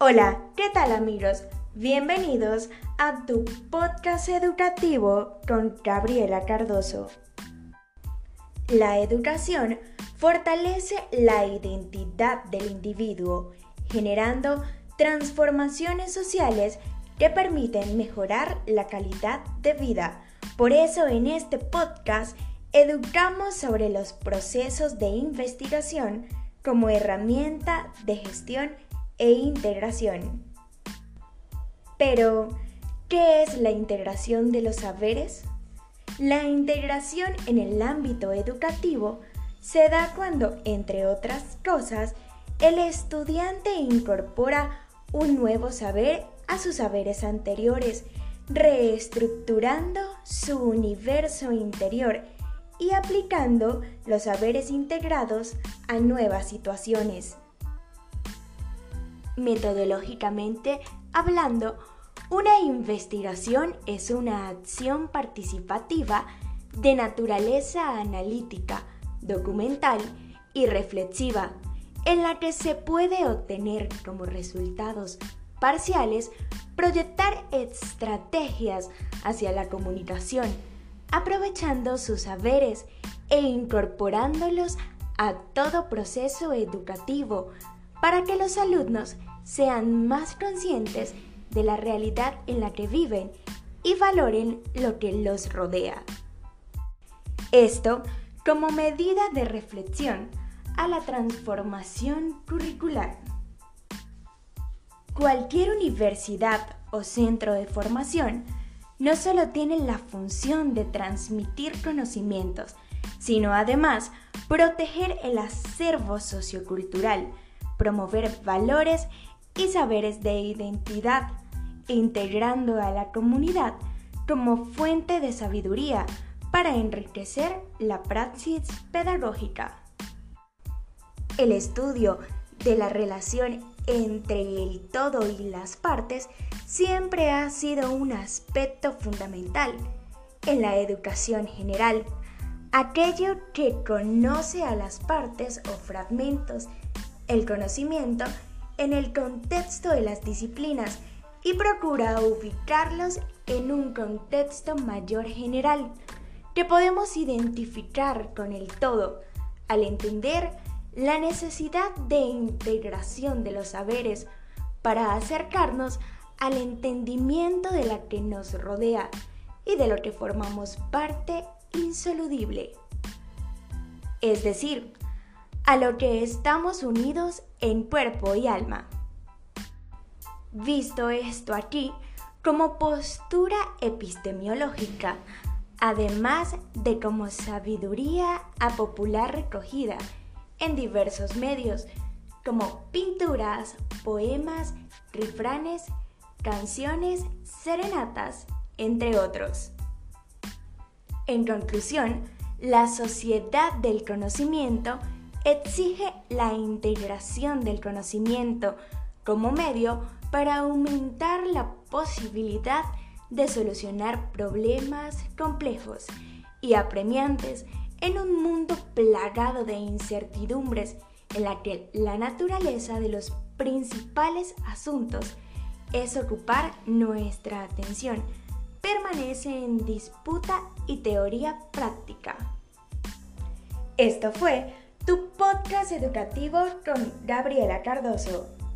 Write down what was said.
Hola, ¿qué tal amigos? Bienvenidos a tu podcast educativo con Gabriela Cardoso. La educación fortalece la identidad del individuo, generando transformaciones sociales que permiten mejorar la calidad de vida. Por eso en este podcast educamos sobre los procesos de investigación como herramienta de gestión e integración. Pero, ¿qué es la integración de los saberes? La integración en el ámbito educativo se da cuando, entre otras cosas, el estudiante incorpora un nuevo saber a sus saberes anteriores, reestructurando su universo interior y aplicando los saberes integrados a nuevas situaciones. Metodológicamente hablando, una investigación es una acción participativa de naturaleza analítica, documental y reflexiva, en la que se puede obtener como resultados parciales proyectar estrategias hacia la comunicación, aprovechando sus saberes e incorporándolos a todo proceso educativo para que los alumnos sean más conscientes de la realidad en la que viven y valoren lo que los rodea. Esto como medida de reflexión a la transformación curricular. Cualquier universidad o centro de formación no solo tiene la función de transmitir conocimientos, sino además proteger el acervo sociocultural, promover valores y saberes de identidad, integrando a la comunidad como fuente de sabiduría para enriquecer la praxis pedagógica. El estudio de la relación entre el todo y las partes siempre ha sido un aspecto fundamental en la educación general. Aquello que conoce a las partes o fragmentos, el conocimiento en el contexto de las disciplinas y procura ubicarlos en un contexto mayor general que podemos identificar con el todo al entender la necesidad de integración de los saberes para acercarnos al entendimiento de la que nos rodea y de lo que formamos parte insoluble. Es decir, a lo que estamos unidos en cuerpo y alma. Visto esto aquí como postura epistemológica, además de como sabiduría a popular recogida en diversos medios, como pinturas, poemas, refranes, canciones, serenatas, entre otros. En conclusión, la sociedad del conocimiento exige la integración del conocimiento como medio para aumentar la posibilidad de solucionar problemas complejos y apremiantes en un mundo plagado de incertidumbres en la que la naturaleza de los principales asuntos es ocupar nuestra atención, permanece en disputa y teoría práctica. Esto fue tu podcast educativo con Gabriela Cardoso.